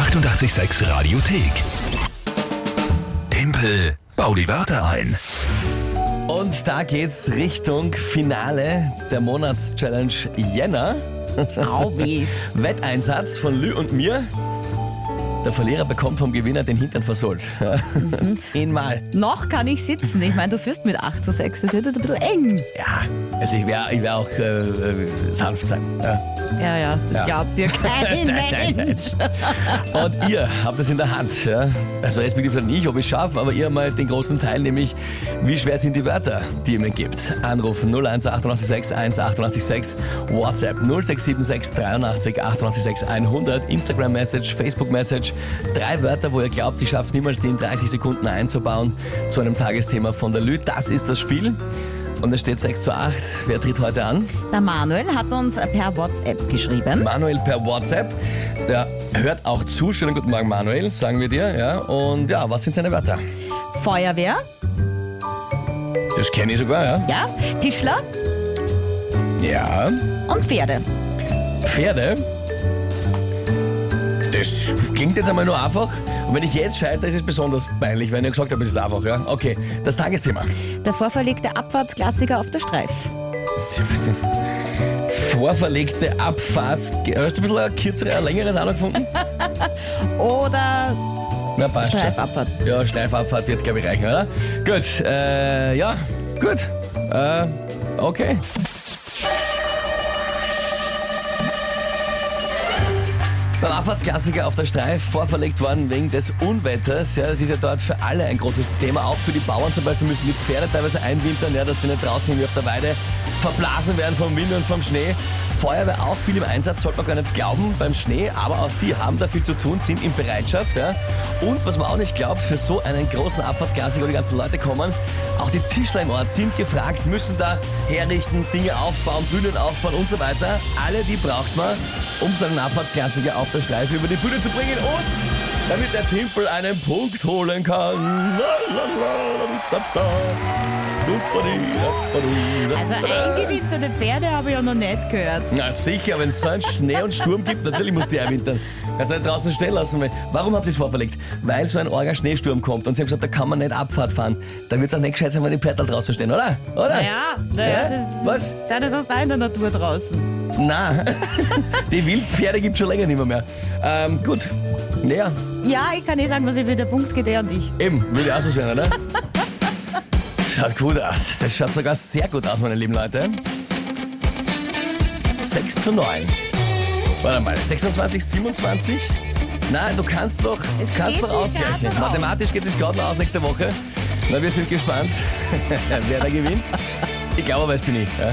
886 Radiothek. Tempel, bau die Wörter ein. Und da geht's Richtung Finale der Monatschallenge Jänner. Aubi. Wetteinsatz von Lü und mir. Der Verlierer bekommt vom Gewinner den Hintern versohlt. Ja. Zehnmal. Noch kann ich sitzen. Ich meine, du führst mit 8 zu 6. Das wird jetzt ein bisschen eng. Ja, also ich werde ich wär auch äh, äh, sanft sein. Ja. Ja, ja, das Ja. glaubt dir kein Nein, nein. Mensch. Und ihr habt es in der Hand. Ja? Also respektive nicht, ob ich schaffe, aber ihr mal den großen Teil, nämlich wie schwer sind die Wörter, die ihr mir gibt. Anrufen 01 886 1 886 WhatsApp 0676 83 886 100 Instagram Message, Facebook Message. Drei Wörter, wo ihr glaubt, ich schaffe es niemals, die in 30 Sekunden einzubauen zu einem Tagesthema von der Lü. Das ist das Spiel. Und es steht 6 zu 8. Wer tritt heute an? Der Manuel hat uns per WhatsApp geschrieben. Manuel per WhatsApp. Der hört auch zu. Schönen guten Morgen, Manuel, sagen wir dir. Ja. Und ja, was sind seine Wörter? Feuerwehr, Das kenne ich sogar, ja. ja, Tischler Ja. und Pferde. Pferde. Das klingt jetzt einmal nur einfach. Und wenn ich jetzt scheitere, ist es besonders peinlich, weil ich gesagt habe, es ist einfach, ja. Okay, das Tagesthema. Der vorverlegte Abfahrtsklassiker auf der Streif. Vorverlegte Abfahrt. Hast du ein bisschen ein kürzeres, ein längeres auch noch gefunden? Oder Na, passt schon. Streifabfahrt. Ja, Streifabfahrt wird, glaube ich, reichen, oder? Gut, äh, ja, gut. Äh, okay. Beim Abfahrtsklassiker auf der Streif vorverlegt worden wegen des Unwetters. Ja, das ist ja dort für alle ein großes Thema. Auch für die Bauern zum Beispiel müssen die Pferde teilweise einwintern, ja, dass die nicht draußen irgendwie auf der Weide verblasen werden vom Wind und vom Schnee. Feuerwehr auch viel im Einsatz, sollte man gar nicht glauben beim Schnee, aber auch die haben da viel zu tun, sind in Bereitschaft. Ja. Und was man auch nicht glaubt, für so einen großen Abfahrtsklassiker, wo die ganzen Leute kommen, auch die Tischler im Ort sind gefragt, müssen da herrichten, Dinge aufbauen, Bühnen aufbauen und so weiter. Alle die braucht man, um so einen Abfahrtsklassiker auf der Streife über die Bühne zu bringen und damit der Timpel einen Punkt holen kann. Also eingewinterte Pferde habe ich ja noch nicht gehört. Na sicher, wenn es so einen Schnee und Sturm gibt, natürlich muss die einwintern. Kannst du nicht draußen stehen lassen. weil- Warum habt ihr es vorverlegt? Weil so ein orger Schneesturm kommt und sie haben gesagt, da kann man nicht Abfahrt fahren. Dann wird es auch nicht gescheit sein, wenn die Pferde draußen stehen, oder? Oder? Naja, naja Ja? das Was? seid ihr sonst auch in der Natur draußen. Na, die Wildpferde gibt es schon länger nicht mehr. mehr. Ähm, gut. Naja, Ja, ich kann eh sagen, was ich will. Der Punkt geht eh an dich. eben, würde ich auch so sehen, oder? Schaut gut aus. Das schaut sogar sehr gut aus, meine lieben Leute. 6 zu 9. Warte mal, 26, 27? Nein, du kannst doch, Es kannst doch ausgleichen. Mathematisch geht es gerade noch aus nächste Woche. Na, wir sind gespannt, wer da gewinnt. Ich glaube aber, es bin ich. Ja.